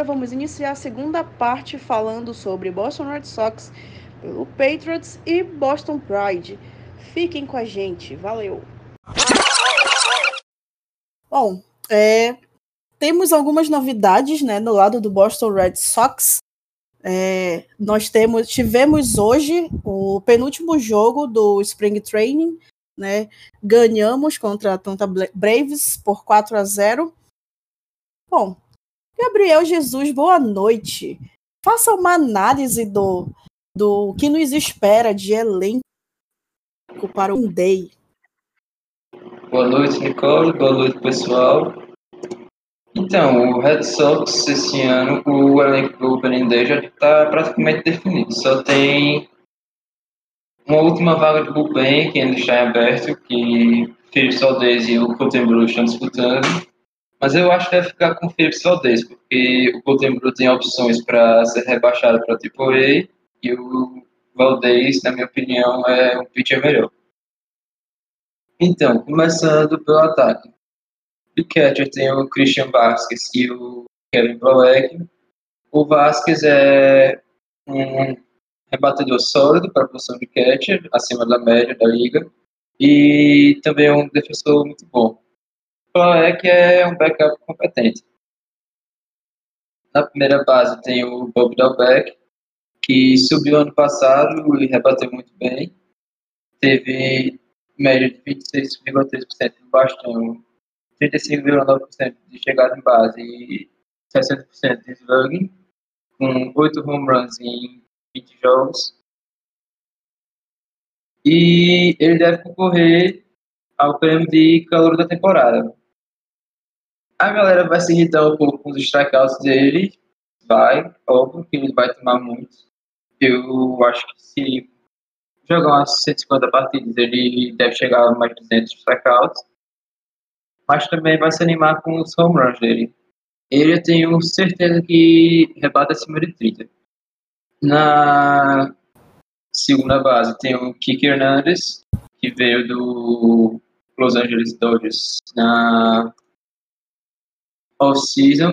agora vamos iniciar a segunda parte falando sobre Boston Red Sox pelo Patriots e Boston Pride. Fiquem com a gente, valeu! Bom, é, temos algumas novidades né, no lado do Boston Red Sox. É, nós temos, tivemos hoje o penúltimo jogo do Spring Training, né? Ganhamos contra a Atlanta Braves por 4 a 0. Bom, Gabriel Jesus, boa noite. Faça uma análise do, do que nos espera de elenco para o Day. Boa noite, Nicole. Boa noite, pessoal. Então, o Red Sox, esse ano, o elenco do Opening Day já está praticamente definido. Só tem uma última vaga de bullpen que ainda está em aberto, que Felipe Soldez e o Colton estão disputando. Mas eu acho que deve ficar com o Felipe Soldez, porque o Colton Brew tem opções para ser rebaixado para tipo A e o Valdez, na minha opinião, é um pitcher melhor. Então, começando pelo ataque. De catcher tem o Christian Vasquez e o Kevin Proeck. O Vasquez é um rebatedor sólido para a posição de catcher, acima da média da liga, e também é um defensor muito bom. Proeck é um backup competente. Na primeira base tem o Bob Dalbeck, que subiu ano passado e rebateu muito bem. Teve média de 26,3% de bastão, 35,9% de chegada em base e 60% de slugging, com 8 home runs em 20 jogos. E ele deve concorrer ao prêmio de calor da temporada. A galera vai se irritar um pouco com os strikeouts dele, vai, óbvio que ele vai tomar muito. Eu acho que se jogar umas 150 partidas, ele deve chegar a mais de 200 strikeouts. Mas também vai se animar com os home runs dele. Ele eu tenho certeza que rebate acima de 30. Na segunda base tem o Kiki Hernandez, que veio do Los Angeles Dodgers na off-season.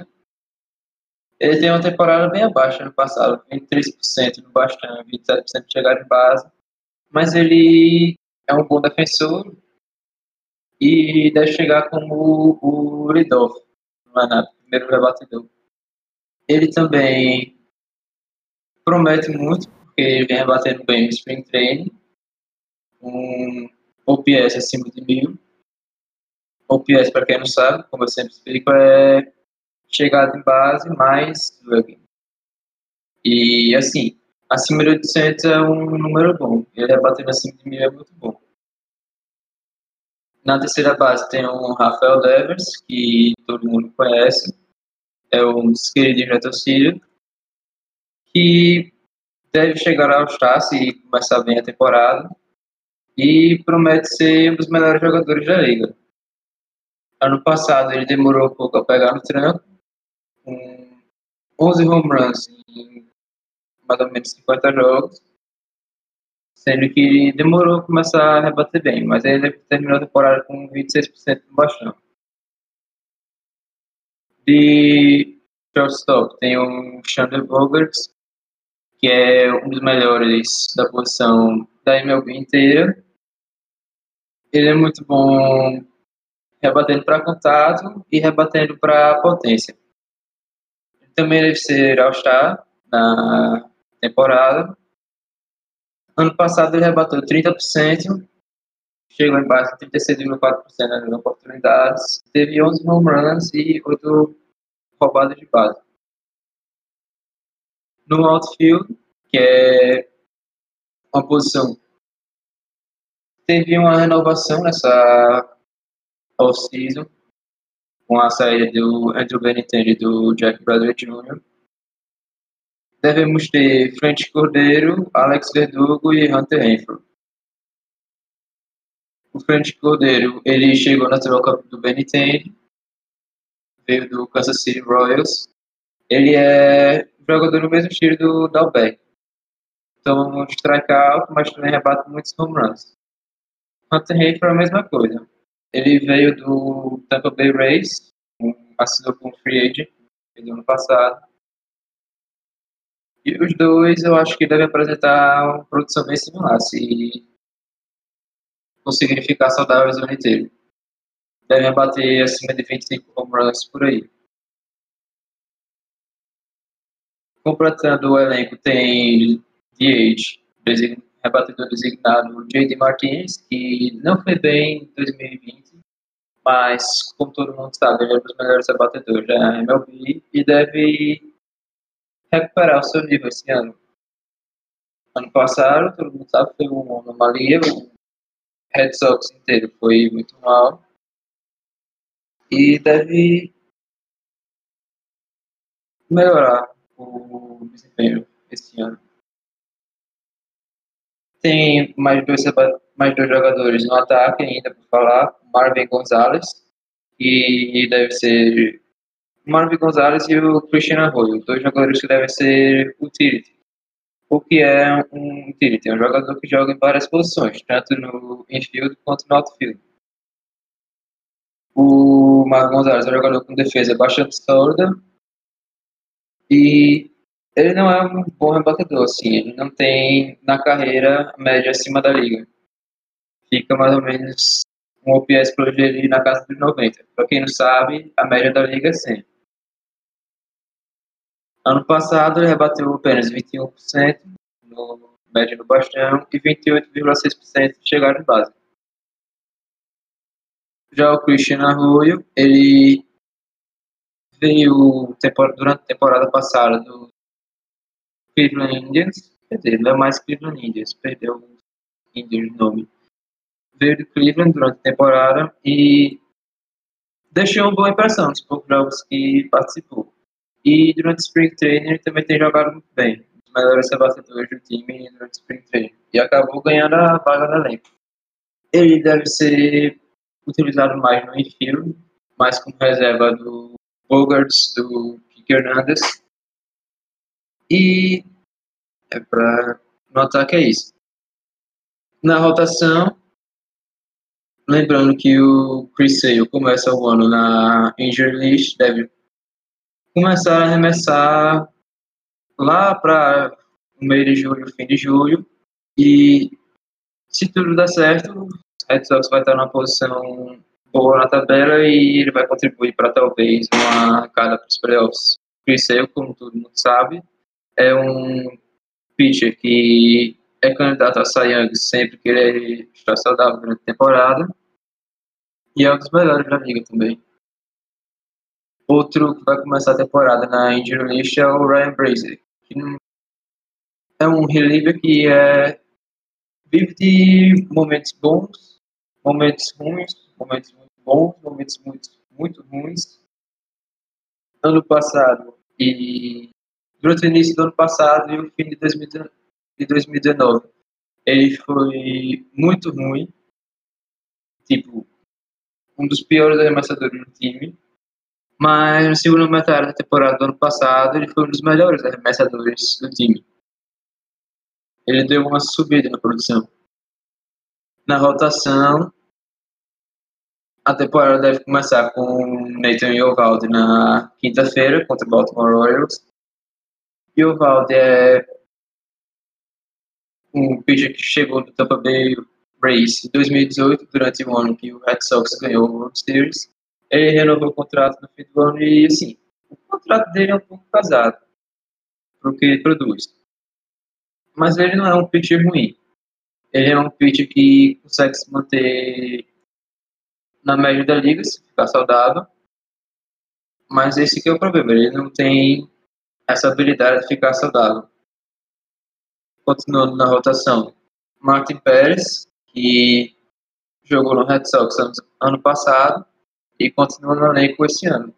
Ele tem uma temporada bem abaixo no passado, 23% no bastão, 27% de chegada base mas ele é um bom defensor e deve chegar como o Lidolf, no primeiro rebatedor. Ele também promete muito, porque ele vem rebatendo bem no Spring Training, um OPS acima de mil. OPS, para quem não sabe, como eu sempre explico, é chegada em base mais slugging. E assim, acima de 800 é um número bom. Ele rebatendo acima de 1000 é muito bom. Na terceira base tem o Rafael Devers, que todo mundo conhece. É um dos queridinhos da torcida. Que deve chegar ao Star se começar bem a temporada. E promete ser um dos melhores jogadores da liga. Ano passado ele demorou um pouco a pegar no tranco. Com 11 home runs em mais ou menos 50 jogos, sendo que demorou a começar a rebater bem, mas ele terminou a temporada com 26% no baixão. De shortstop tem o Chandler Bogarts, que é um dos melhores da posição da MLB inteira. Ele é muito bom rebatendo para contato e rebatendo para potência. Também deve ser All-Star na temporada. Ano passado ele rebateu 30%, chegou em base 36,4% nas oportunidades, teve 11 home runs e 8 roubadas de base. No outfield, que é uma posição teve uma renovação nessa off-season com a saída do Andrew Benintendi e do Jack Bradley Jr devemos ter Frank Cordeiro, Alex Verdugo e Hunter Renfro. O Frank Cordeiro, ele chegou na troca do Benintendi, veio do Kansas City Royals. Ele é jogador do mesmo estilo do Dalbeck. Então, strike out, mas também rebate muitos home runs. Hunter Renfro é a mesma coisa. Ele veio do Tampa Bay Rays, assinou com um free agent no ano passado E os dois eu acho que devem apresentar uma produção bem similar, se conseguirem ficar saudáveis o ano inteiro. Devem bater acima de 25 home runs por aí. Completando o elenco tem DH, rebatedor designado J.D. Martinez, que não foi bem em 2020, mas, como todo mundo sabe, ele é um dos melhores rebatedores da MLB e deve recuperar o seu nível esse ano. Ano passado, todo mundo sabe, foi uma anomalia, o Red Sox inteiro foi muito mal e deve melhorar o desempenho esse ano. Tem mais dois, mais dois jogadores no ataque ainda por falar. Marvin Gonzalez, que deve ser Marvin Gonzalez e o Christian Arroyo, dois jogadores que devem ser utility. O que é um utility? É um jogador que joga em várias posições, tanto no infield quanto no outfield. O Marvin Gonzalez é um jogador com defesa bastante sólida e ele não é um bom rebatedor, assim, ele não tem na carreira média acima da liga. Fica mais ou menos um OPS ele na casa de 90. Para quem não sabe, a média da liga é 100. Ano passado ele rebateu apenas 21% no média no bastão e 28,6% de chegada em base. Já o Christian Arroyo, ele veio durante a temporada passada do Cleveland Indians, quer dizer, não é mais Cleveland Indians, perdeu o Indians de nome. Veio de Cleveland durante a temporada e deixou uma boa impressão nos poucos jogos que participou. E durante o Spring Training ele também tem jogado muito bem, os melhores rebatedores do time durante o Spring Training. E acabou ganhando a vaga da elenco. Ele deve ser utilizado mais no infield, mais como reserva do Bogarts, do Kike Hernandez e é para no ataque é isso. Na rotação, lembrando que o Chris Sale começa o ano na injury list, deve começar a arremessar lá para o meio de julho, fim de julho, e se tudo der certo, o Red Sox vai estar numa posição boa na tabela e ele vai contribuir para talvez uma arcada para os playoffs. Chris Sale, como todo mundo sabe, é um pitcher que é candidato a Cy Young sempre que ele está saudável durante a temporada. E é um dos melhores da liga também. Outro que vai começar a temporada na injury list é o Ryan Brazier, que é um reliever que é, vive de momentos bons, momentos ruins, momentos muito bons, momentos muito, muito ruins. Ano passado e durante o início do ano passado e o fim de 2019. Ele foi muito ruim, tipo, um dos piores arremessadores do time, mas no segundo metade da temporada do ano passado ele foi um dos melhores arremessadores do time. Ele deu uma subida na produção. Na rotação, a temporada deve começar com Nathan Yovaldi na quinta-feira contra o Baltimore Royals e o Valde é um pitcher que chegou do Tampa Bay Rays em 2018, durante o ano que o Red Sox ganhou o World Series. Ele renovou o contrato no fim do ano e, assim, o contrato dele é um pouco casado para o que ele produz. Mas ele não é um pitcher ruim. Ele é um pitcher que consegue se manter na média da liga, se ficar saudável. Mas esse que é o problema. Ele não tem essa habilidade de ficar saudável. Continuando na rotação, Martin Pérez, que jogou no Red Sox ano passado e continua no elenco esse ano.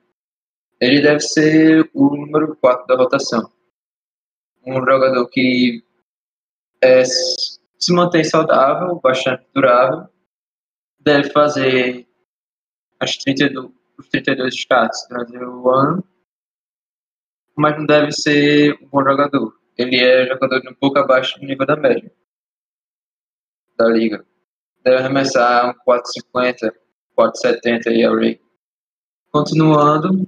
Ele deve ser o número 4 da rotação. Um jogador que é, se mantém saudável, bastante durável, deve fazer as 32, os 32 starts durante o ano mas não deve ser um bom jogador. Ele é jogador de um pouco abaixo do nível da média da liga. Deve arremessar um 4,50, 4,70 ERA. Continuando,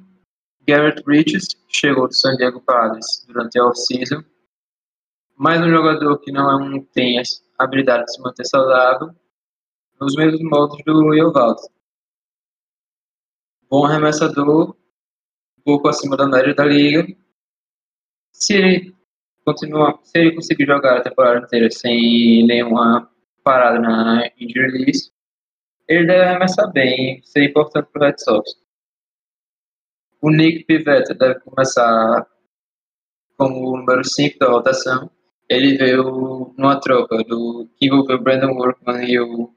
Garrett Bridges chegou do San Diego Padres durante a off-season mais um jogador que não tem a habilidade de se manter saudável, nos mesmos modos do Eovaldo. Bom arremessador, um pouco acima da média da liga. Se ele continuar, se ele conseguir jogar a temporada inteira sem nenhuma parada na injury list, ele deve arremessar bem, ser importante para o Red Sox. O Nick Pivetta deve começar como o número 5 da rotação. Ele veio numa troca do que envolveu Brandon Workman e o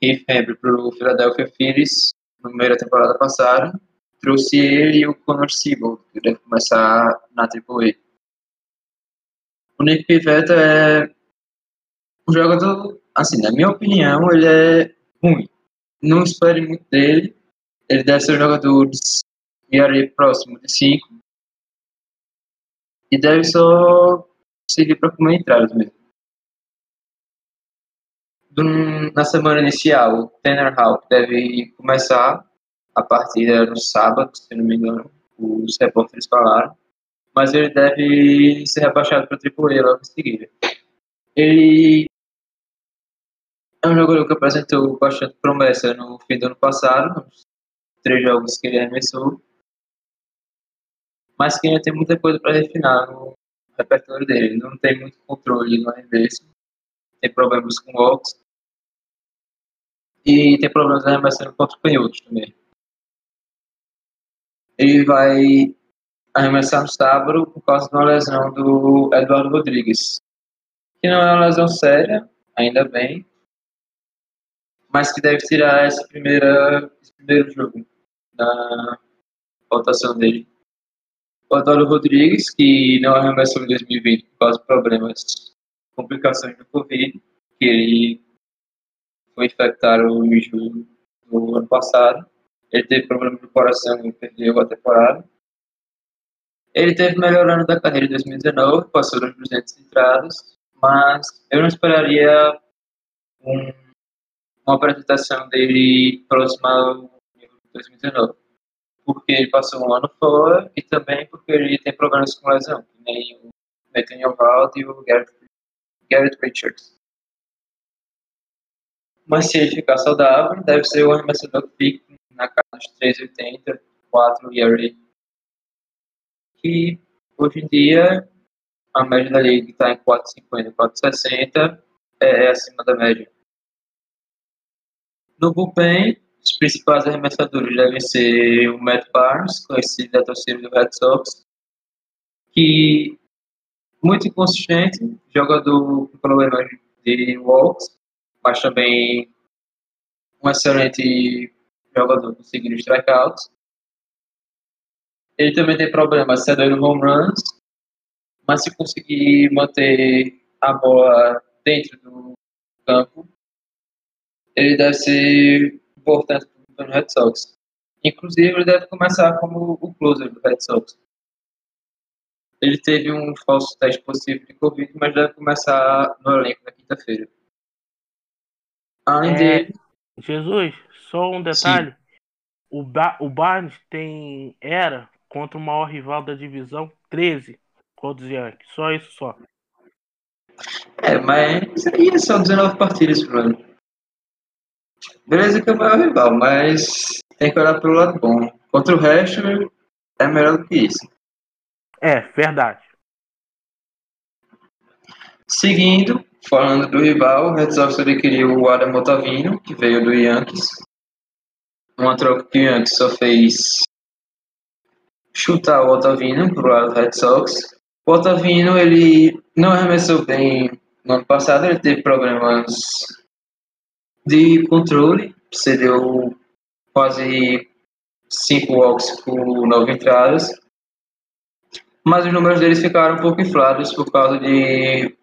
Heath Hemby para o Philadelphia Phillies na primeira temporada passada. Trouxe ele e o Connor Siebel, que deve começar na AAA. O Nick Pivetta é um jogador, assim, na minha opinião, ele é ruim. Não espere muito dele. Ele deve ser um jogador de ERA próximo de 5. E deve só servir para comer entradas mesmo. Na semana inicial, o Tanner Hawk deve começar a partida no sábado, se não me engano, os repórteres falaram. Mas ele deve ser rebaixado para o AAA logo em seguida. Ele é um jogador que apresentou bastante promessa no fim do ano passado, nos três jogos que ele arremessou, mas que ainda tem muita coisa para refinar no repertório dele. Ele não tem muito controle no arremesso, tem problemas com walks e tem problemas arremessando contra canhotos também. Ele vai arremessar no sábado por causa de uma lesão do Eduardo Rodrigues, que não é uma lesão séria, ainda bem, mas que deve tirar essa primeira, esse primeiro jogo na votação dele. O Adoro Rodrigues, que não arremessou em 2020 por causa de problemas, complicações do Covid, que ele foi infectado em julho do ano passado. Ele teve problemas do coração e perdeu a temporada. Ele teve melhorando da carreira em 2019, passou das 200 entradas, mas eu não esperaria um uma apresentação dele próxima ao 2019. Porque ele passou um ano fora e também porque ele tem problemas com lesão, que nem o Nathaniel Vald e o Garrett, Garrett Richards. Mas se ele ficar saudável, deve ser o arremessador que fica na casa dos 3,80, 4 ERA. Que hoje em dia a média da liga está em 4,50, 4,60 é acima da média. No bullpen, os principais arremessadores devem ser o Matt Barnes, conhecido da torcida do Red Sox, que muito inconsistente, jogador com problemas de walks, mas também um excelente jogador conseguindo strikeouts. Ele também tem problemas cedendo home runs, mas se conseguir manter a bola dentro do campo, ele deve ser importante para o Red Sox. Inclusive, ele deve começar como o closer do Red Sox. Ele teve um falso teste positivo de Covid, mas deve começar no elenco na quinta-feira. Além é, dele. Jesus, só um detalhe. O, ba o Barnes tem era contra o maior rival da divisão 13 contra os Yankees. Só isso só. É, mas aí são 19 partidas, Bruno. Beleza que é o maior rival, mas tem que olhar pelo lado bom. Contra o resto, é melhor do que isso. É, verdade. Seguindo, falando do rival, o Red Sox adquiriu o Adam Ottavino, que veio do Yankees. Uma troca que o só fez chutar o Ottavino pro lado do Red Sox. O Ottavino, ele não arremessou bem no ano passado, ele teve problemas de controle, cedeu quase 5 walks por 9 entradas, mas os números deles ficaram um pouco inflados por causa de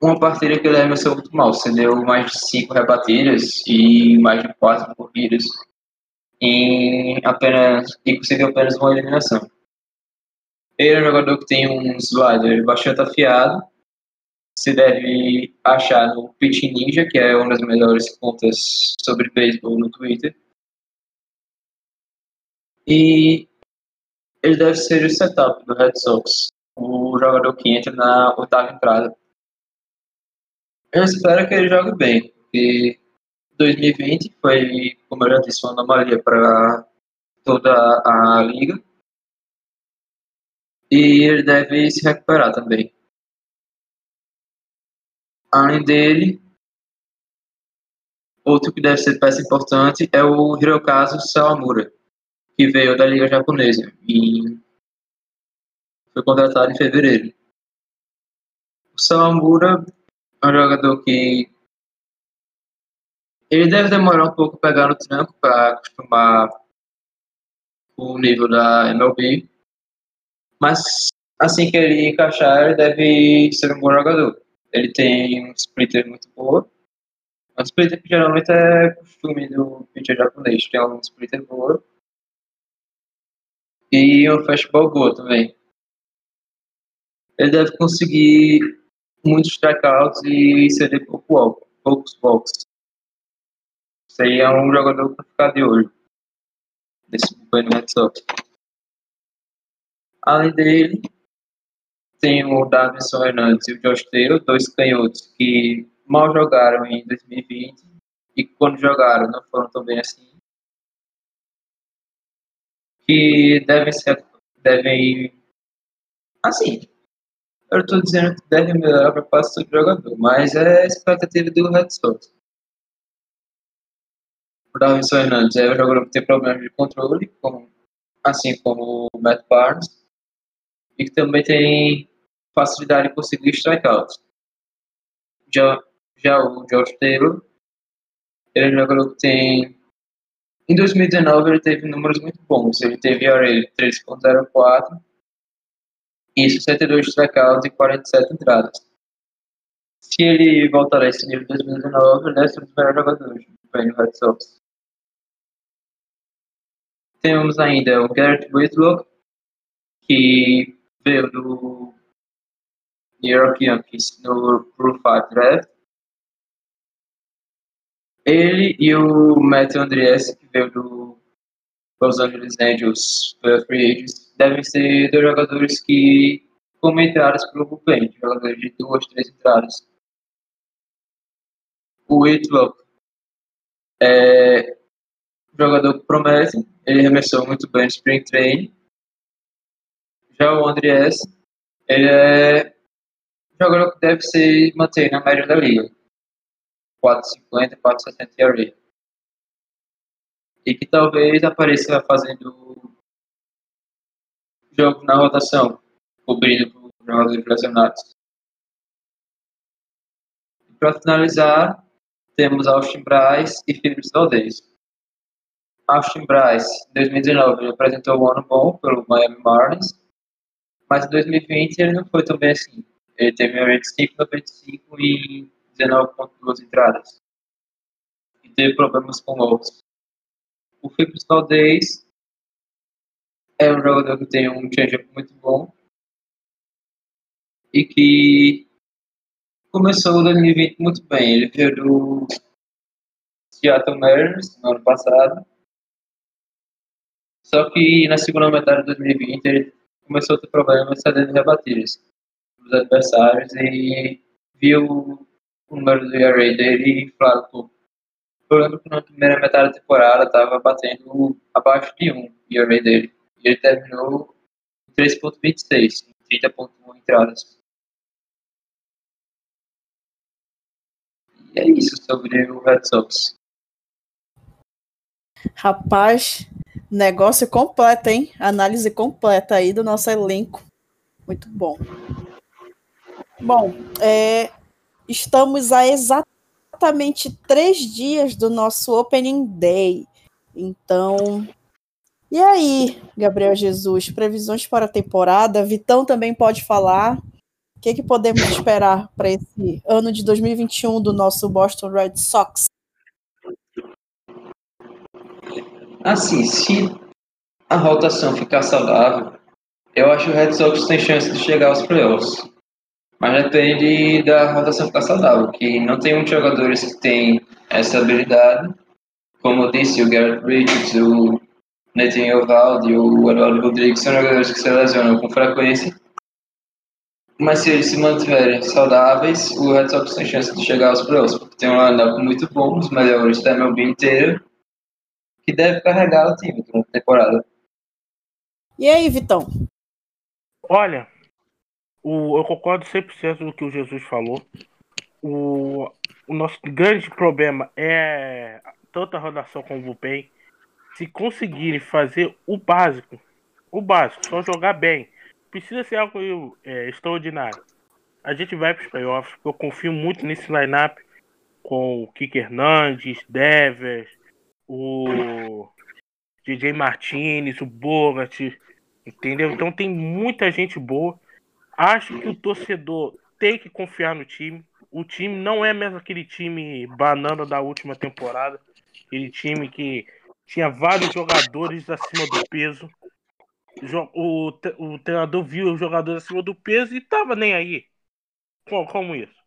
uma partida que ele arremessou muito mal, cedeu mais de 5 rebatidas e mais de 4 corridas em apenas, e conseguiu apenas uma eliminação. Ele é um jogador que tem um slider bastante afiado, se deve achar no Pitch Ninja, que é uma das melhores contas sobre beisebol no Twitter. E ele deve ser o setup do Red Sox. O jogador que entra na oitava entrada. Eu espero que ele jogue bem, porque 2020 foi, como eu já disse, uma anomalia para toda a liga. E ele deve se recuperar também. Além dele, outro que deve ser peça importante é o Hirokazu Sawamura, que veio da liga japonesa e foi contratado em fevereiro. O Sawamura é um jogador que ele deve demorar um pouco pegar no tranco para acostumar o nível da MLB, mas assim que ele encaixar, ele deve ser um bom jogador. Ele tem um splitter muito boa, um splitter que geralmente é costume do pitcher japonês, tem um splitter boa e um fastball boa também. Ele deve conseguir muitos strikeouts e ceder pouco walk, poucos walks. Aí é um jogador para ficar de olho desse bullpen Red Sox. Além dele, tem o Davidson Hernandes e o Josh Taylor, dois canhotos que mal jogaram em 2020 e quando jogaram não foram tão bem assim. Que devem ser. devem. Assim, eu estou dizendo que deve melhorar para quase todo jogador, mas é a expectativa do Red Sox. O Davidson Hernandes é um jogador que tem problemas de controle, como, assim como o Matt Barnes, e que também tem facilidade em conseguir strikeouts. Já, já o Josh Taylor, ele é um jogador que tem. Em 2019 ele teve números muito bons. Ele teve ERA 3.04 e 62 strikeouts e 47 entradas. Se ele voltar a esse nível de 2019, ele ser um dos melhores jogadores do Red Sox. Temos ainda o Garrett Whitlock, que veio do New York Yankees no Pro 5 Draft. Ele e o Matt Andriese, que veio do Los Angeles Angels pela Free Agents, devem ser dois jogadores que como entradas para bullpen, jogadores de duas, três entradas. O Whitlock é jogador que promete, ele arremessou muito bem no Spring Training. Já o Andrés, ele é jogador que deve se manter na média da liga. 4,50, 4,70 ERA. E que talvez apareça fazendo jogo na rotação, cobrindo por jogadores lesionados. Para finalizar, temos Austin Bryce e Felipe Valdez. Austin Bryce, em 2019, ele apresentou um ano bom pelo Miami Marlins, mas em 2020 ele não foi tão bem assim. Ele teve um rate 5,95 e 19,2 entradas. E teve problemas com ovos. O Felipe Valdez é um jogador que tem um change muito bom e que começou o 2020 muito bem. Ele veio do Seattle Mariners no ano passado. Só que na segunda metade de 2020 ele começou a ter problemas cedendo rebatidas dos adversários e viu o número do ERA dele inflado um pouco. Eu lembro que na primeira metade da temporada estava batendo abaixo de 1 ERA dele. E ele terminou em 3.26, em 30.1 entradas. E é isso sobre o Red Sox. Rapaz, negócio completo, hein? Análise completa aí do nosso elenco. Muito bom. Bom, é, estamos a exatamente três dias do nosso Opening Day. Então, e aí, Gabriel Jesus, previsões para a temporada? Vitão também pode falar. O que, que podemos esperar para esse ano de 2021 do nosso Boston Red Sox? Assim, se a rotação ficar saudável, eu acho que o Red Sox tem chance de chegar aos playoffs. Mas depende da rotação ficar saudável, que não tem muitos jogadores que têm essa habilidade. Como eu disse, o Garrett Bridges, o Nathan Ovaldi o Eduardo Rodrigues são jogadores que se lesionam com frequência Mas se eles se mantiverem saudáveis, o Red Sox tem chance de chegar aos playoffs, porque tem um lineup muito bom, os melhores da MLB inteira, que deve carregar o time durante a temporada. E aí, Vitão? Olha, o, eu concordo 100% do que o Jesus falou. O, o nosso grande problema é tanto a rotação como o bullpen. Se conseguirem fazer o básico, o básico, só jogar bem, precisa ser algo é, extraordinário. A gente vai para os playoffs, porque eu confio muito nesse lineup com o Kike Hernandes, Devers, o DJ Martinez, o Bogat, entendeu? Então tem muita gente boa. Acho que o torcedor tem que confiar no time. O time não é mesmo aquele time banana da última temporada, aquele time que tinha vários jogadores acima do peso o, o treinador viu os jogadores acima do peso e tava nem aí. Como, como isso?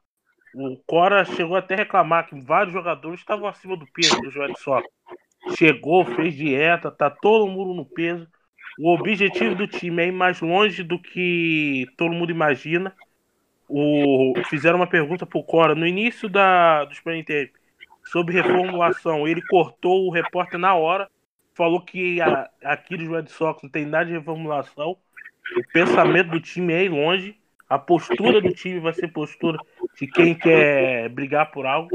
O Cora chegou até a reclamar que vários jogadores estavam acima do peso do Joel Soca. Chegou, fez dieta, tá todo mundo no peso. O objetivo do time é ir mais longe do que todo mundo imagina. O, fizeram uma pergunta pro Cora no início da, do Sprint sobre reformulação. Ele cortou o repórter na hora falou que a, aqui dos Red Sox não tem nada de reformulação. O pensamento do time é ir longe. A postura do time vai ser postura de quem quer brigar por algo.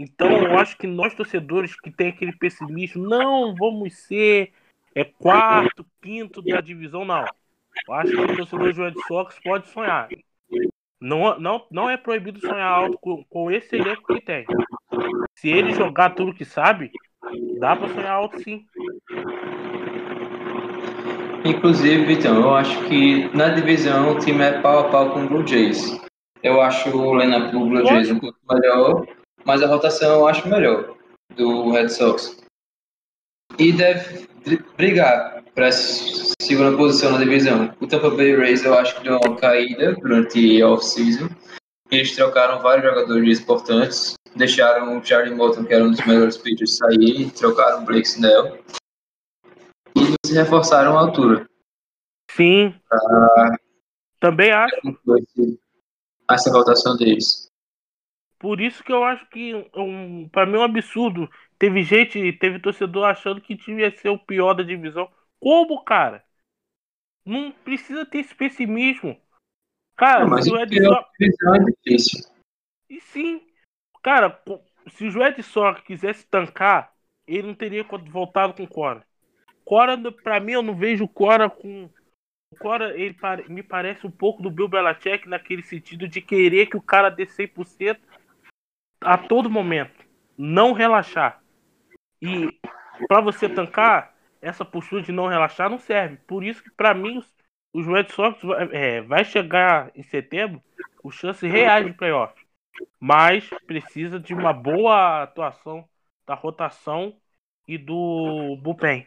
Então eu acho que nós torcedores que tem aquele pessimismo, não vamos ser é quarto, quinto da divisão, não. Eu acho que o torcedor do Red Sox pode sonhar. Não, não, não é proibido sonhar alto com, com esse elenco que tem. Se ele jogar tudo que sabe, Dá pra sonhar alto sim. Inclusive, então, eu acho que na divisão o time é pau a pau com o Blue Jays. Eu acho o lineup do Blue Jays um pouco melhor, mas a rotação eu acho melhor do Red Sox. E deve brigar para essa segunda posição na divisão. O Tampa Bay Rays eu acho que deu uma caída durante a off-season. Eles trocaram vários jogadores importantes deixaram o Charlie Morton, que era um dos melhores pitchers, sair, trocaram o Blake Snell e se reforçaram a altura. Sim. Pra... Também acho. Essa votação deles. Por isso que eu acho que, um, para mim, é um absurdo. Teve gente, teve torcedor achando que time ia ser o pior da divisão. Como, cara? Não precisa ter esse pessimismo. Cara, não, mas o divisão é difícil. E sim, Cara, se o de Sora quisesse tancar, ele não teria voltado com o Cora. Cora, pra mim, eu não vejo Cora com. Cora, ele me parece um pouco do Bill Belichick naquele sentido de querer que o cara dê 100% a todo momento. Não relaxar. E para você tancar, essa postura de não relaxar não serve. Por isso que, para mim, os Red Sox é, vai chegar em setembro com chances reais de playoff mas precisa de uma boa atuação da rotação e do bullpen.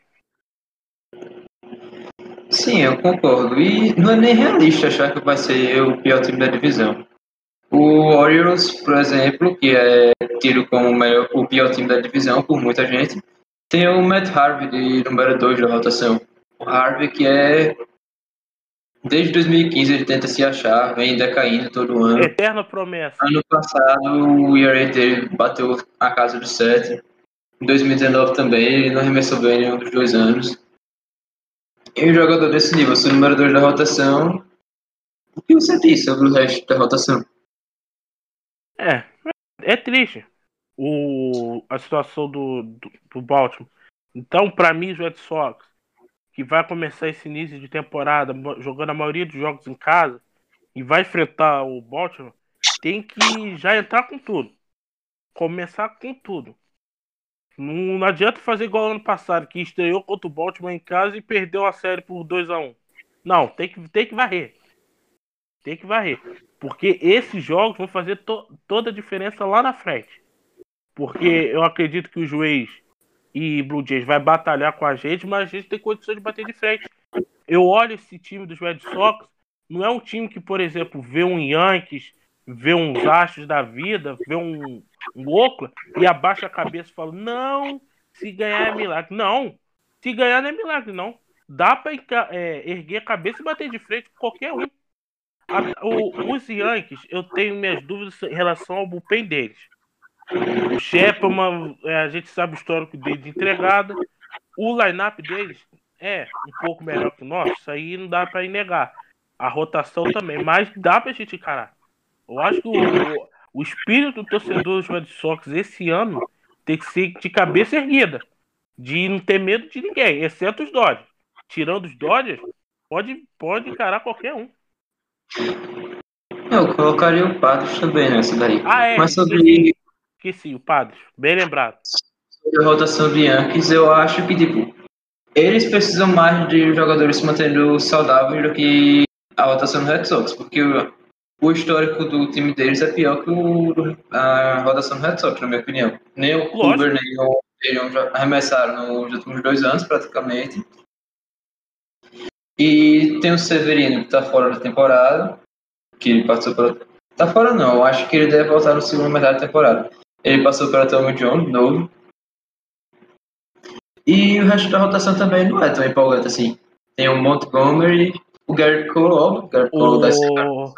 Sim, eu concordo. E não é nem realista achar que vai ser o pior time da divisão. O Orioles, por exemplo, que é tido como o, melhor, o pior time da divisão por muita gente, tem o Matt Harvey de número 2 da rotação. O Harvey que é Desde 2015 ele tenta se achar, vem decaindo todo ano. Eterna promessa. Ano passado o ERA dele bateu a casa do 7. Em 2019 também, ele não arremessou bem nenhum dos dois anos. E um jogador desse nível, seu número 2 da rotação, o que você diz sobre o resto da rotação? É, é triste o, a situação do, do, do Baltimore. Então, para mim, os Red Sox que vai começar esse início de temporada jogando a maioria dos jogos em casa e vai enfrentar o Baltimore, tem que já entrar com tudo. Começar com tudo. Não, não adianta fazer igual ano passado, que estreou contra o Baltimore em casa e perdeu a série por 2 a 1 um. Não, tem que, tem que varrer. Tem que varrer. Porque esses jogos vão fazer to toda a diferença lá na frente. Porque eu acredito que o juiz e Blue Jays vai batalhar com a gente, mas a gente tem condições de bater de frente. Eu olho esse time dos Red Sox, não é um time que, por exemplo, vê um Yankees, vê uns Astros da vida, vê um, um e abaixa a cabeça e fala: não, se ganhar é milagre. Não, se ganhar não é milagre, não. Dá para é, erguer a cabeça e bater de frente com qualquer um. A, o, os Yankees, eu tenho minhas dúvidas em relação ao bullpen deles. O Shepard, é, a gente sabe o histórico dele de entregada. O line-up deles é um pouco melhor que o nosso, isso aí não dá para negar. A rotação também, mas dá pra gente encarar. Eu acho que o, o espírito do torcedor dos Red Sox esse ano tem que ser de cabeça erguida. De não ter medo de ninguém, exceto os Dodgers. Tirando os Dodgers, pode, pode encarar qualquer um. Eu colocaria o Padres também nessa daí. Ah, é. Mas sobre. Esqueci, o Padres. Bem lembrado. Sobre a rotação do Yankees, eu acho que, tipo, eles precisam mais de jogadores se mantendo saudáveis do que a rotação do Red Sox, porque o, histórico do time deles é pior que o, a rotação do Red Sox, na minha opinião. Nem o Kluber, nem o Deion já arremessaram nos últimos dois anos, praticamente. E tem o Severino, que está fora da temporada, que ele passou pela... Tá fora não, eu acho que ele deve voltar no segundo metade da temporada. Ele passou pela Tommy John, novo. E o resto da rotação também não é tão empolgante assim. Tem o Montgomery, o Garrett Cole, óbvio, o Garrett Cole o...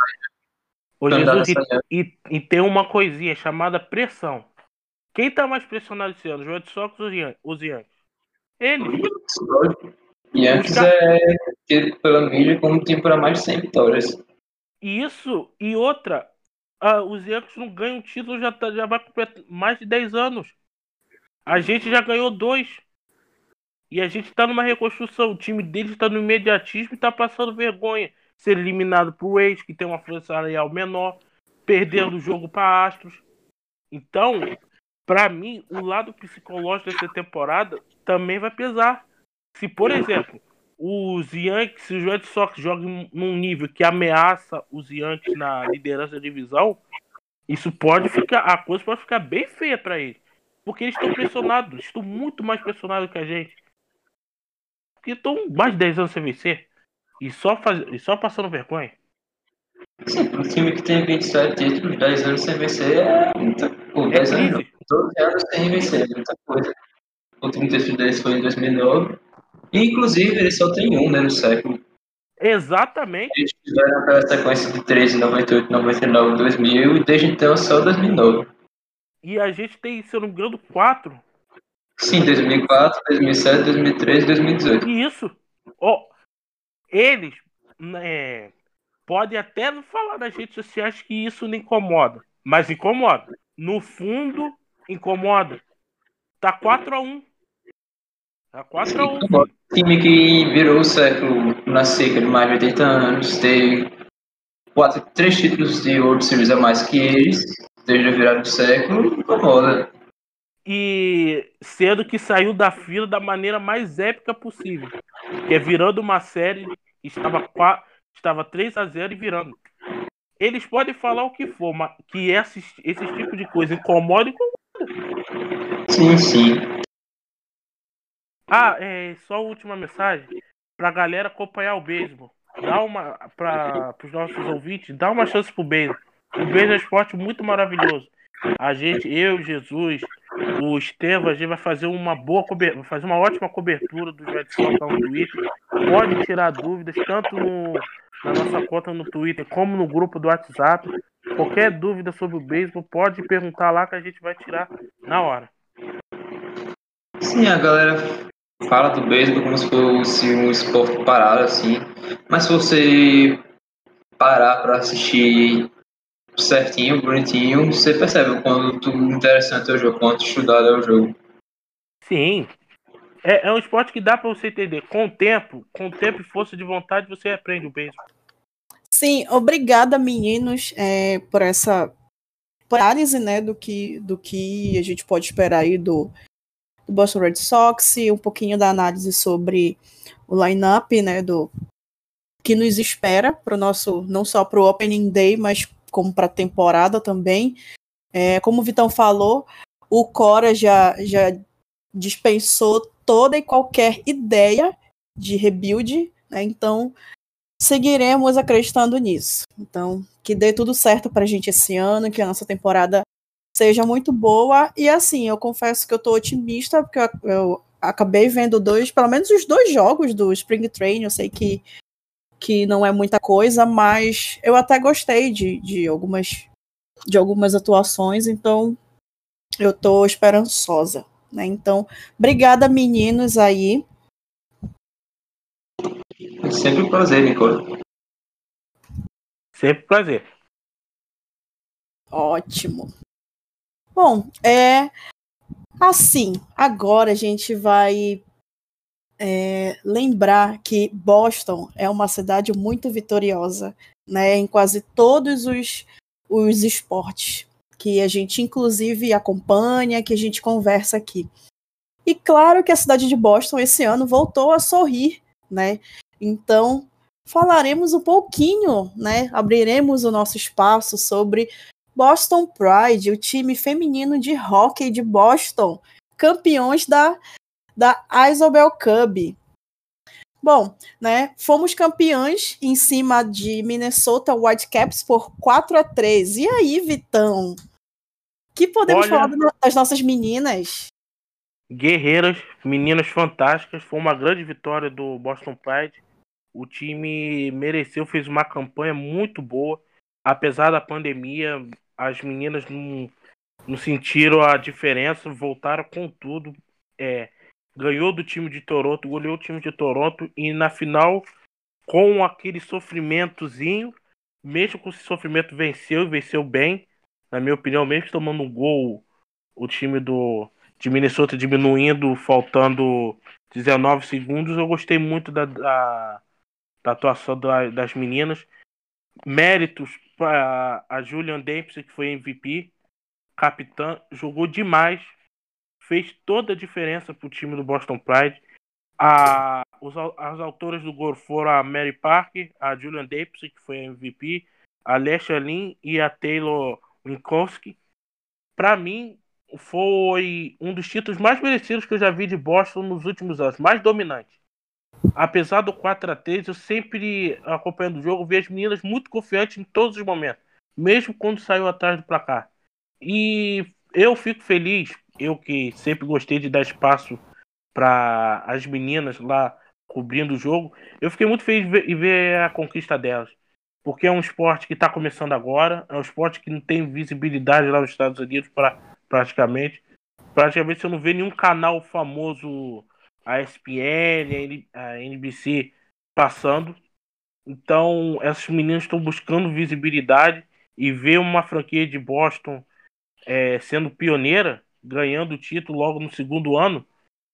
O Jesus, e, e, e, tem uma coisinha chamada pressão. Quem tá mais pressionado esse ano, os Red Sox ou os Yankees? Ele. Yankees Os é tido pela mídia como time para mais de 100 vitórias. Isso, e outra, uh, os Yankees não ganham título já, tá, já vai completar mais de 10 anos. A gente já ganhou dois. E a gente tá numa reconstrução. O time deles tá no imediatismo e tá passando vergonha. Ser eliminado pro ex, que tem uma força salarial menor, perdendo o jogo para Astros. Então, para mim, o lado psicológico dessa temporada também vai pesar. Se, por exemplo, os Yankees, se os Red Sox jogam num nível que ameaça os Yankees na liderança da divisão, isso pode ficar, a coisa pode ficar bem feia para eles. Porque eles estão pressionados, estão muito mais pressionados que a gente. Porque estão mais de 10 anos sem vencer. E só, faz, e só passando vergonha. Sim, um time que tem 27 títulos, 10 anos sem vencer é muita coisa. 10 é anos, 12 anos sem vencer é muita coisa. O último título deles foi em 2009. Inclusive, ele só tem um, né, no século. Exatamente. Eles tiveram aquela sequência de 13, 98, 99, 2000 e desde então só 2009. E a gente tem, se eu não me engano, quatro. Sim, 2004, 2007, 2013 e 2018. Isso. Oh, eles né, podem até não falar nas redes sociais que isso não incomoda, mas incomoda. No fundo, incomoda. Tá 4 a 1 Tá 4 a 1 Time que virou o século na seca de mais de 80 anos, tem quatro, três títulos de World Series a mais que eles, desde a virada do século, incomoda. E sendo que saiu da fila da maneira mais épica possível. Que é virando uma série, estava, 4, estava 3 a 0 e virando. Eles podem falar o que for, mas que esse, esse tipo de coisa incomoda, incomoda. Sim, sim. Ah, é, só última mensagem pra galera acompanhar o beisebol. Dá uma para os nossos ouvintes, dá uma chance pro beisebol. O beisebol é um esporte muito maravilhoso. A gente, eu, Jesus, o gente vai fazer uma boa cobertura, fazer uma ótima cobertura do Red Sox no Twitter. Pode tirar dúvidas tanto no, na nossa conta no Twitter como no grupo do WhatsApp. Qualquer dúvida sobre o beisebol, pode perguntar lá que a gente vai tirar na hora. Sim, a galera fala do beisebol como se fosse um esporte parado, assim. Mas se você parar para assistir certinho, bonitinho, você percebe o quanto interessante é o jogo, quanto estudado é o jogo. Sim. É, é um esporte que dá para você entender. Com o tempo, com o tempo e força de vontade, você aprende o beisebol. Sim, obrigada, meninos, é, por essa análise né, do, que, do que a gente pode esperar aí do, do Boston Red Sox, um pouquinho da análise sobre o line-up, né, do que nos espera para o nosso, não só para o Opening Day, mas como para a temporada também. É, como o Vitão falou, o Cora já, já dispensou toda e qualquer ideia de rebuild, né, então seguiremos acreditando nisso. Então, que dê tudo certo para a gente esse ano, que a nossa temporada seja muito boa. E assim, eu confesso que eu tô otimista, porque eu, eu acabei vendo dois, pelo menos os dois jogos do Spring Train. Eu sei que que não é muita coisa, mas eu até gostei de, de algumas de algumas atuações, então eu tô esperançosa, né? Então, obrigada meninos aí. É sempre um prazer, Nicole. Sempre um prazer. Ótimo. Bom, é assim, agora a gente vai é, lembrar que Boston é uma cidade muito vitoriosa, né, em quase todos os, os esportes que a gente inclusive acompanha, que a gente conversa aqui. E claro que a cidade de Boston esse ano voltou a sorrir, né? Então, falaremos um pouquinho, né? Abriremos o nosso espaço sobre Boston Pride, o time feminino de hockey de Boston, campeões da da Isobel Cup. Bom, né, fomos campeões em cima de Minnesota Whitecaps por 4 a 3. E aí, Vitão? que podemos Olha, falar das nossas meninas? Guerreiras, meninas fantásticas. Foi uma grande vitória do Boston Pride. O time mereceu, fez uma campanha muito boa. Apesar da pandemia, as meninas não, não sentiram a diferença, voltaram com tudo. É, ganhou do time de Toronto, goleou o time de Toronto e na final, com aquele sofrimentozinho, mesmo com esse sofrimento, venceu e venceu bem. Na minha opinião, mesmo tomando um gol, o time do, de Minnesota diminuindo, faltando 19 segundos, eu gostei muito da, da, da atuação da, das meninas. Méritos para a Julian Dempsey, que foi MVP, capitã, jogou demais fez toda a diferença para o time do Boston Pride. A, os, as autoras do gol foram a Mary Parker, a Julian Dempsey, que foi a MVP, a Alessia Lin e a Taylor Winkowski. Para mim, foi um dos títulos mais merecidos que eu já vi de Boston nos últimos anos, mais dominante. Apesar do 4 a 3 eu sempre acompanhando o jogo, vi as meninas muito confiantes em todos os momentos, mesmo quando saiu atrás do placar. E eu fico feliz eu que sempre gostei de dar espaço para as meninas lá cobrindo o jogo, eu fiquei muito feliz em ver a conquista delas. Porque é um esporte que está começando agora, é um esporte que não tem visibilidade lá nos Estados Unidos pra, praticamente. Praticamente você não vê nenhum canal famoso, a ESPN, a NBC, passando. Então, essas meninas estão buscando visibilidade e ver uma franquia de Boston é, sendo pioneira ganhando o título logo no segundo ano,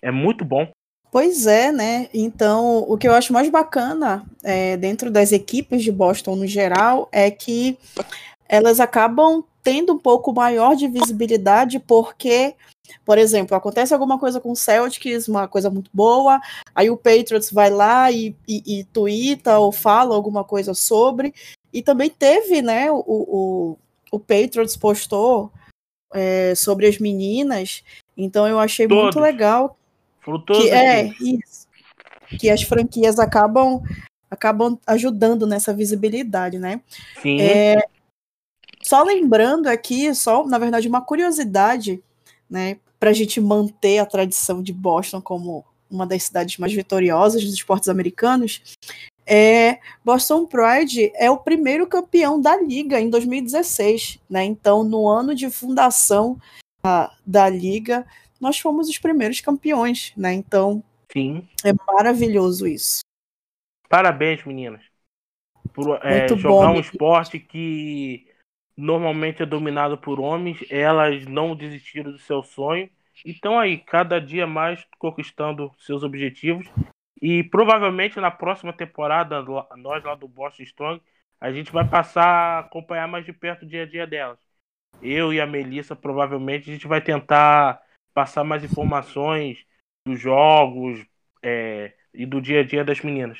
é muito bom. Pois é, né? Então, o que eu acho mais bacana é, dentro das equipes de Boston no geral é que elas acabam tendo um pouco maior de visibilidade porque, por exemplo, acontece alguma coisa com o Celtics, uma coisa muito boa, aí o Patriots vai lá e, e, e twitta ou fala alguma coisa sobre, e também teve, né, o, o, o Patriots postou é, sobre as meninas. Então eu achei Todos. muito legal. que, é, isso, que as franquias acabam acabam ajudando nessa visibilidade, né? Sim. É, só lembrando aqui, só na verdade uma curiosidade, né, para a gente manter a tradição de Boston como uma das cidades mais vitoriosas dos esportes americanos, é, Boston Pride é o primeiro campeão da liga em 2016, né? Então, no ano de fundação a, da liga, nós fomos os primeiros campeões, né? Então, Sim. é maravilhoso isso. Parabéns, meninas. Por é, jogar bom, um esporte que normalmente é dominado por homens, elas não desistiram do seu sonho. Então aí, cada dia mais conquistando seus objetivos e provavelmente na próxima temporada, nós lá do Boston Strong, a gente vai passar a acompanhar mais de perto o dia a dia delas. Eu e a Melissa, provavelmente, a gente vai tentar passar mais informações dos jogos é, e do dia a dia das meninas.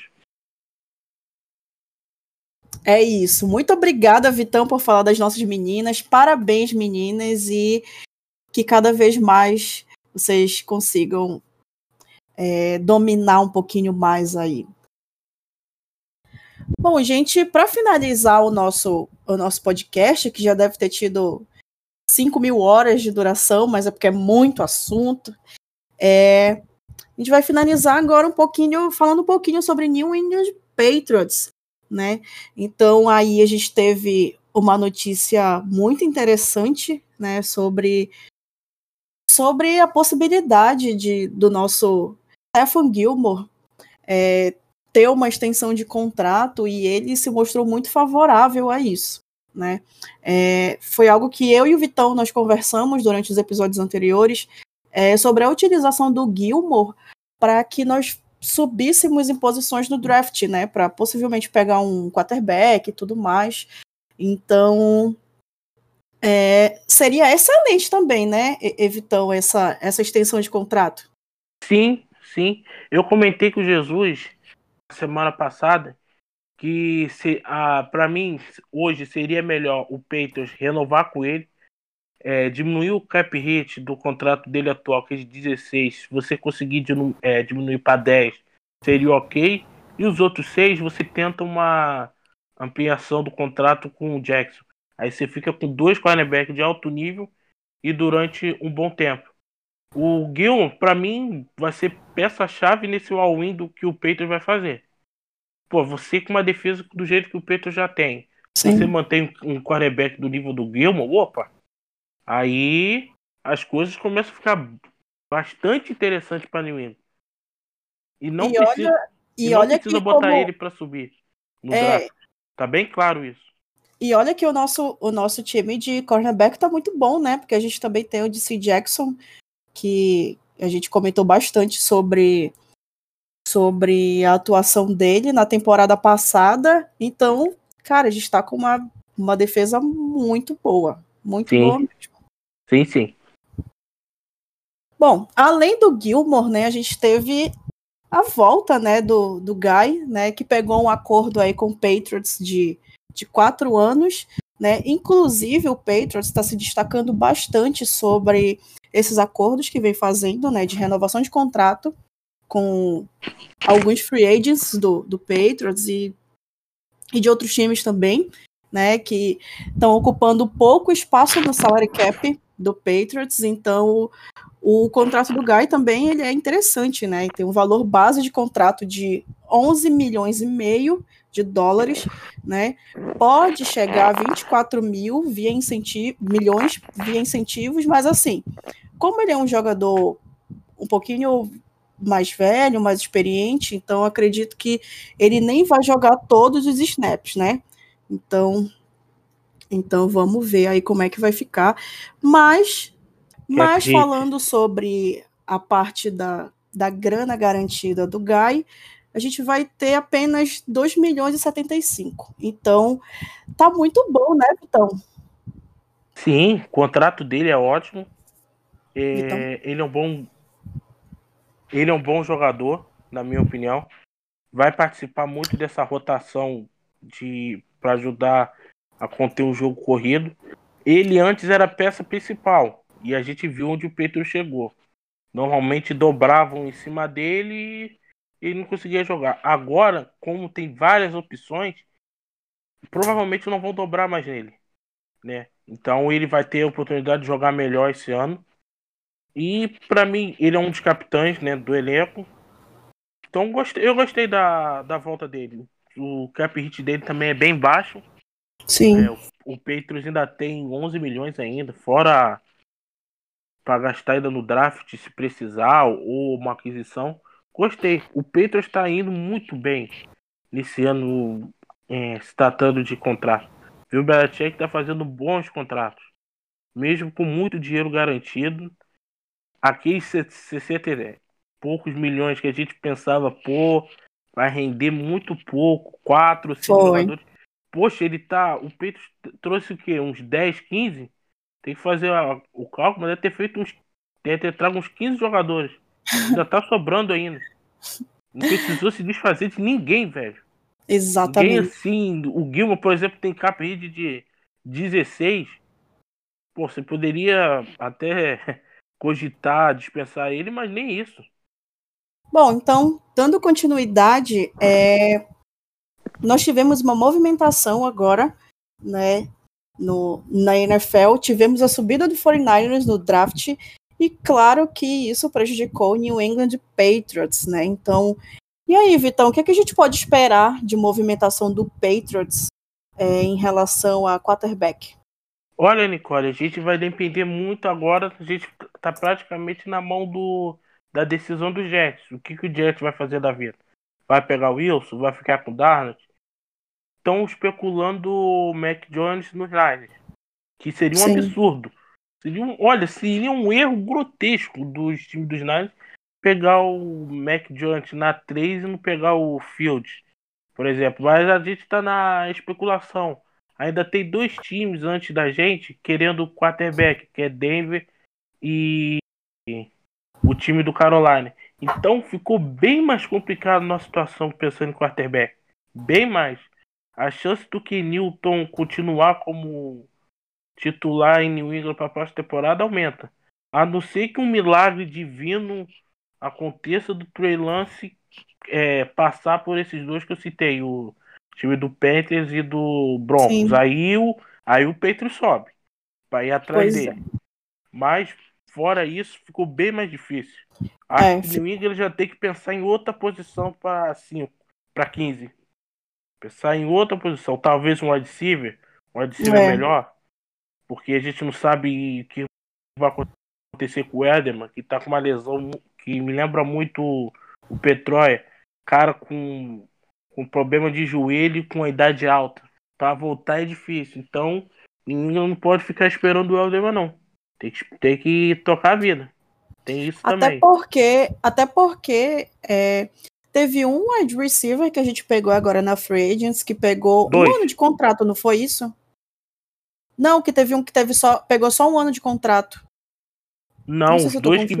É isso. Muito obrigada, Vitão, por falar das nossas meninas. Parabéns, meninas, e que cada vez mais vocês consigam é, dominar um pouquinho mais aí. Bom, gente, para finalizar o nosso, o nosso podcast, que já deve ter tido 5 mil horas de duração, mas é porque é muito assunto, é, a gente vai finalizar agora um pouquinho, falando um pouquinho sobre New England Patriots, né? Então aí a gente teve uma notícia muito interessante, né, sobre sobre a possibilidade de do nosso Stephen Gilmore é, ter uma extensão de contrato e ele se mostrou muito favorável a isso. Né? É, foi algo que eu e o Vitão nós conversamos durante os episódios anteriores é, sobre a utilização do Gilmore para que nós subíssemos em posições no draft, né? Para possivelmente pegar um quarterback e tudo mais. Então é, seria excelente também, né, Evitão, essa, essa extensão de contrato. Sim, sim. Eu comentei com Jesus semana passada que se ah, para mim hoje seria melhor o Peitos renovar com ele, é, diminuir o cap hit do contrato dele atual, que é de 16, você conseguir diminu é, diminuir para 10, seria ok. E os outros seis, você tenta uma ampliação do contrato com o Jackson. Aí você fica com dois cornerbacks de alto nível e durante um bom tempo. O Gil, para mim, vai ser peça-chave nesse all-in do que o Peitos vai fazer. Pô, você com uma defesa do jeito que o Peitos já tem, Sim. você mantém um cornerback do nível do Gilmore, opa, aí as coisas começam a ficar bastante interessantes para New England. E não e precisa, olha, e não olha precisa botar como... ele para subir no é... draft. Tá bem claro isso. E olha que o nosso, o nosso time de cornerback tá muito bom, né? Porque a gente também tem o DC Jackson, que a gente comentou bastante sobre sobre a atuação dele na temporada passada. Então, cara, a gente tá com uma, uma defesa muito boa. Muito sim. boa mesmo. Sim, sim. Bom, além do Gilmore, né, a gente teve a volta, né, do, do Guy, né, que pegou um acordo aí com o Patriots de, de quatro anos, né, inclusive o Patriots está se destacando bastante sobre esses acordos que vem fazendo, né, de renovação de contrato com alguns free agents do, do Patriots e, e de outros times também, né, que estão ocupando pouco espaço no salary cap do Patriots, então o, o contrato do Guy também ele é interessante, né, tem um valor base de contrato de 11 milhões e meio de dólares, né, pode chegar a 24 mil via incentivo, milhões via incentivos, mas assim, como ele é um jogador um pouquinho mais velho, mais experiente, então acredito que ele nem vai jogar todos os snaps, né? Então, então vamos ver aí como é que vai ficar. Mas, mas falando sobre a parte da, da grana garantida do Guy, a gente vai ter apenas 2 milhões e 75. Então, tá muito bom, né, Vitão? Sim, o contrato dele é ótimo. É, então... Ele é um bom. Ele é um bom jogador, na minha opinião. Vai participar muito dessa rotação de para ajudar a conter o jogo corrido. Ele antes era a peça principal e a gente viu onde o Pedro chegou. Normalmente dobravam em cima dele ele não conseguia jogar. Agora, como tem várias opções, provavelmente não vão dobrar mais nele, né? Então ele vai ter a oportunidade de jogar melhor esse ano. E para mim, ele é um dos capitães né, do elenco. Então gostei, eu gostei da, da volta dele. O cap hit dele também é bem baixo. Sim. É, o, o Patriots ainda tem 11 milhões ainda, fora para gastar ainda no draft se precisar ou uma aquisição. Gostei. O Patriots está indo muito bem nesse ano é, se tratando de contrato. Viu, o Belichick está fazendo bons contratos. Mesmo com muito dinheiro garantido aqueles 60 poucos milhões que a gente pensava, pô, vai render muito pouco, 4, 5 jogadores. Poxa, ele tá. O Peito trouxe o quê? Uns 10, 15? Tem que fazer a, o cálculo, mas deve ter feito uns. Deve ter trago uns 15 jogadores. Ainda tá sobrando ainda. Não precisou se desfazer de ninguém, velho. Exatamente. Ninguém assim. O Guilma, por exemplo, tem capa de 16. Pô, você poderia até cogitar dispensar ele, mas nem isso. Bom, então, dando continuidade, é, nós tivemos uma movimentação agora, né, no, na NFL, tivemos a subida do 49ers no draft, e claro que isso prejudicou o New England Patriots, né, então E aí, Vitão, o que, é que a gente pode esperar de movimentação do Patriots é, em relação a quarterback? Olha, Nicole, a gente vai depender muito agora. A gente está praticamente na mão do, da decisão do Jets. O que, que o Jets vai fazer da vida? Vai pegar o Wilson? Vai ficar com o Darnold? Estão especulando o Mac Jones nos Niners, que seria um Sim. absurdo. Seria um, olha, seria um erro grotesco dos times dos Niners pegar o Mac Jones na 3 e não pegar o Field, por exemplo. Mas a gente está na especulação. Ainda tem dois times antes da gente querendo o quarterback, que é Denver e o time do Carolina. Então ficou bem mais complicado a nossa situação pensando em quarterback. Bem mais. A chance do que Newton continuar como titular em New England para a próxima temporada aumenta. A não ser que um milagre divino aconteça do Trey Lance é, passar por esses dois que eu citei, o time do Panthers e do Broncos. Aí o, aí o Petro sobe para ir atrás pois dele. É. Mas fora isso, ficou bem mais difícil. Acho é, que o New England já tem que pensar em outra posição para 5, para 15. Pensar em outra posição, talvez um wide receiver, um wide receiver é. melhor, porque a gente não sabe o que vai acontecer com o Ederman, que tá com uma lesão que me lembra muito o Petroia, cara com, com problema de joelho com a idade alta. Para voltar é difícil. Então, ninguém não pode ficar esperando o Eldema, não. Tem que, tem que tocar a vida. Tem isso até também. Porque, até porque é, teve um wide receiver que a gente pegou agora na Free Agents que pegou Dois. um ano de contrato, não foi isso? Não, que teve um que teve só pegou só um ano de contrato. Não, não os dois que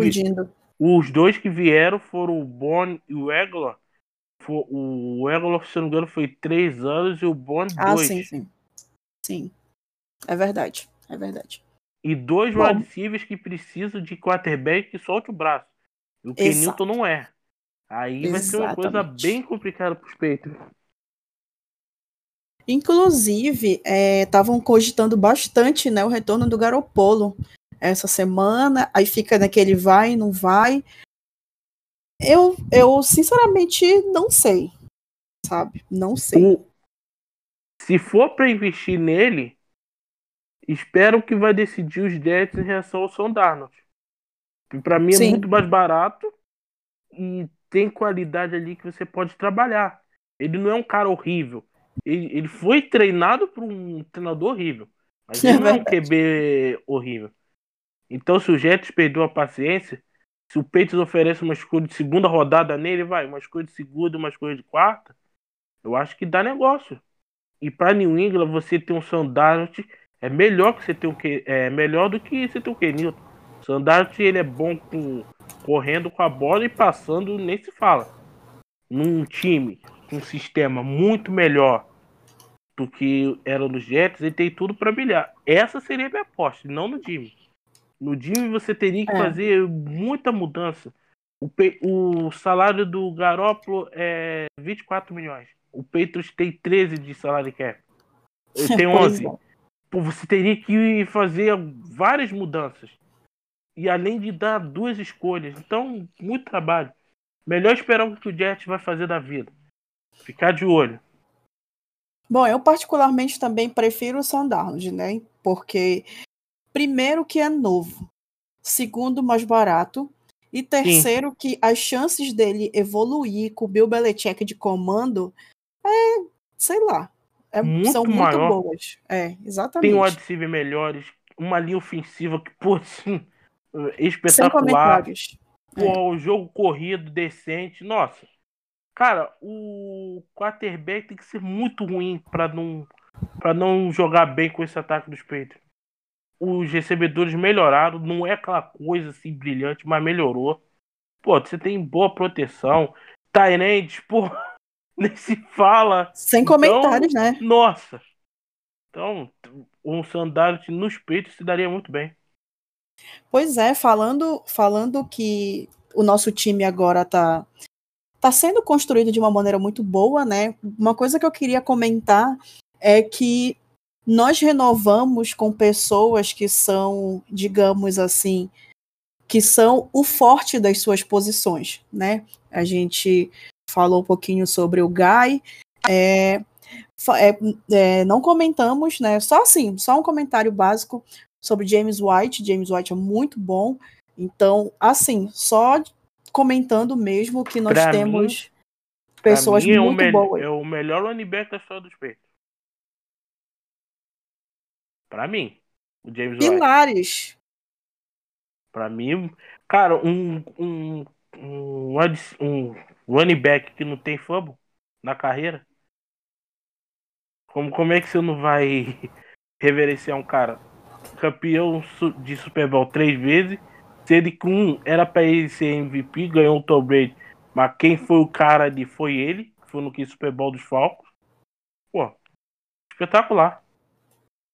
os dois que vieram foram o Bond e o Egloff. O Egloff, se não me engano, foi três anos e o Bond ah, dois. Ah, sim, sim. Sim. É verdade. É verdade. E dois wide receivers que precisam de quarterback que solte o braço. O que Newton não é. Aí vai ser uma coisa bem complicada para os Patriots. Inclusive, estavam é, cogitando bastante né, o retorno do Garopolo essa semana, aí fica naquele vai, e não vai. Eu, eu sinceramente não sei, sabe? Não sei. Se for para investir nele, espero que vai decidir os Jets em relação ao Son Darnold. Para mim é Sim. muito mais barato e tem qualidade ali que você pode trabalhar. Ele não é um cara horrível. Ele, ele foi treinado por um treinador horrível. Mas ele não é um QB horrível. Então, se o Jets perdeu a paciência, se o Peitos oferece uma escolha de segunda rodada nele, vai, uma escolha de segunda, uma escolha de quarta, eu acho que dá negócio. E para New England, você ter um Sandart é melhor que você ter o que é melhor do que você ter o Kenilton. Sandart ele é bom com correndo com a bola e passando, nem se fala. Num time um sistema muito melhor do que era nos Jets, ele tem tudo para brilhar. Essa seria a minha aposta, não no time. No Jimmy você teria que é. fazer muita mudança. O, o salário do Garópolo é 24 milhões. O Patriots tem 13 de salário cap. Tem 11. É. Pô, você teria que fazer várias mudanças. E além de dar duas escolhas. Então, muito trabalho. Melhor esperar o que o Jets vai fazer da vida. Ficar de olho. Bom, eu particularmente também prefiro o Sandarnold, né? Porque primeiro que é novo, segundo mais barato e terceiro Sim. que as chances dele evoluir com o Bill Belichick de comando é, sei lá, é, muito são muito maior. boas. É, exatamente. Tem wide melhores, uma linha ofensiva que, pô, sim, espetacular. Pô, é. o jogo corrido decente. Nossa. Cara, o quarterback tem que ser muito ruim para não para não jogar bem com esse ataque dos Patriots os recebedores melhoraram, não é aquela coisa assim brilhante, mas melhorou. Pô, você tem boa proteção. Tyrande, pô, nem se fala. Sem então, comentários, né? Nossa. Então, um sandário nos peitos se daria muito bem. Pois é, falando, falando que o nosso time agora tá, tá sendo construído de uma maneira muito boa, né? Uma coisa que eu queria comentar é que nós renovamos com pessoas que são, digamos assim, que são o forte das suas posições, né? A gente falou um pouquinho sobre o Guy. É, é, é, não comentamos, né? Só assim, só um comentário básico sobre James White. James White é muito bom. Então, assim, só comentando mesmo que nós Pra temos pessoas mim, é o muito me- boas. É o melhor running back da história dos Peitos. Pra mim, o James White. Pilares. Pra mim, cara, um, um, um, um running back que não tem fumble na carreira. Como, como é que você não vai reverenciar um cara campeão de Super Bowl três vezes, sendo que um era pra ele ser MVP, ganhou o Tom Brady, mas quem foi o cara ali foi ele, foi no que Super Bowl dos Falcons. Pô, espetacular.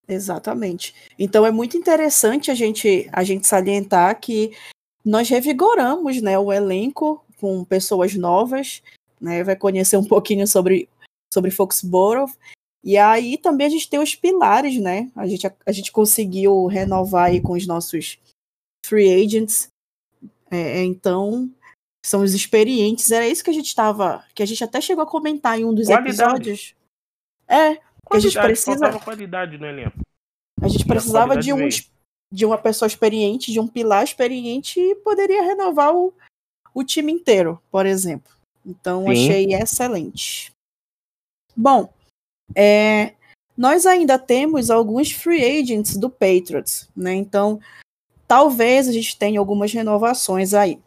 Exatamente. Então é muito interessante a gente, a gente salientar que nós revigoramos né, o elenco com pessoas novas, né, vai conhecer um pouquinho sobre, sobre Foxborough. E aí também a gente tem os pilares, né? A gente, a, gente conseguiu renovar aí com os nossos free agents. É, então, são os experientes. Era isso que a gente estava. Que a gente até chegou a comentar em um dos Qualidade. episódios. É, que a gente precisa- qualidade no elenco. a gente a precisava qualidade de, um, veio. de uma pessoa experiente, de um pilar experiente e poderia renovar o, o time inteiro, por exemplo. Então, Sim. achei excelente. Bom, é, nós ainda temos alguns free agents do Patriots, né? Então, talvez a gente tenha algumas renovações aí.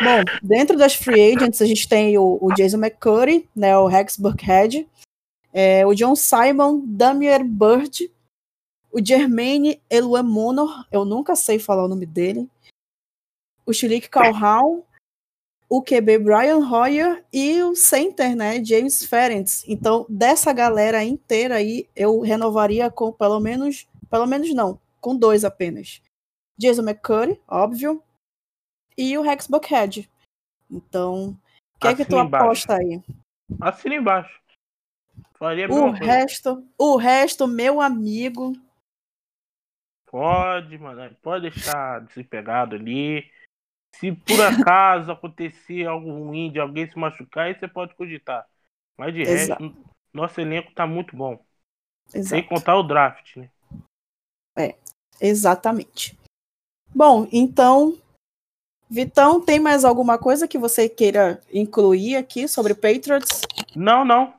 Bom, dentro das free agents, a gente tem o, o Jason McCurry, né, o Rex Burkhead, é, o John Simon, Damier Bird, o Jermaine Eluemono, eu nunca sei falar o nome dele, o Chilik Calhoun, o QB Brian Hoyer e o center, né, James Ferentz. Então, dessa galera inteira aí, eu renovaria com pelo menos, pelo menos não, com dois apenas. Jason McCurry, óbvio, e o Rex Buckhead. Então, o que é que tu embaixo. aposta aí? Assina embaixo. Faria O coisa. resto, o resto, meu amigo, Pode, mano. Pode deixar desempregado ali. Se por acaso acontecer algo ruim de alguém se machucar, aí você pode cogitar. Mas de Exato. resto, nosso elenco tá muito bom. Sem exato. contar o draft, né? Exatamente. Bom, então, Vitão, tem mais alguma coisa que você queira incluir aqui sobre Patriots? Não, não.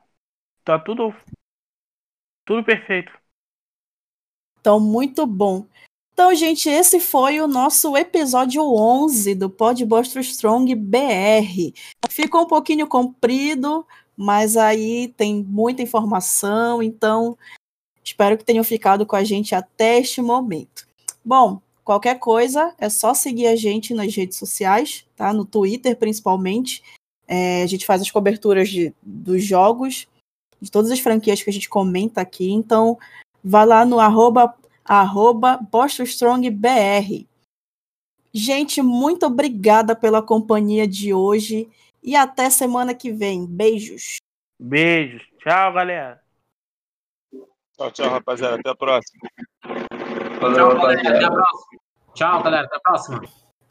Tá tudo. Tudo perfeito. Então, muito bom. Então, gente, esse foi o nosso episódio 11 do Pod Bostro Strong BR. Ficou um pouquinho comprido, mas aí tem muita informação, então espero que tenham ficado com a gente até este momento. Bom, qualquer coisa é só seguir a gente nas redes sociais, tá? No Twitter, principalmente. É, a gente faz as coberturas de, dos jogos, de todas as franquias que a gente comenta aqui, então vá lá no arroba, arroba BostonStrongBR. Gente, muito obrigada pela companhia de hoje e até semana que vem. Beijos. Beijos. Tchau, galera. Tchau, tchau, rapaziada. Até a próxima. Valeu, Tchau, galera. Até a rapaziada. próxima. Tchau,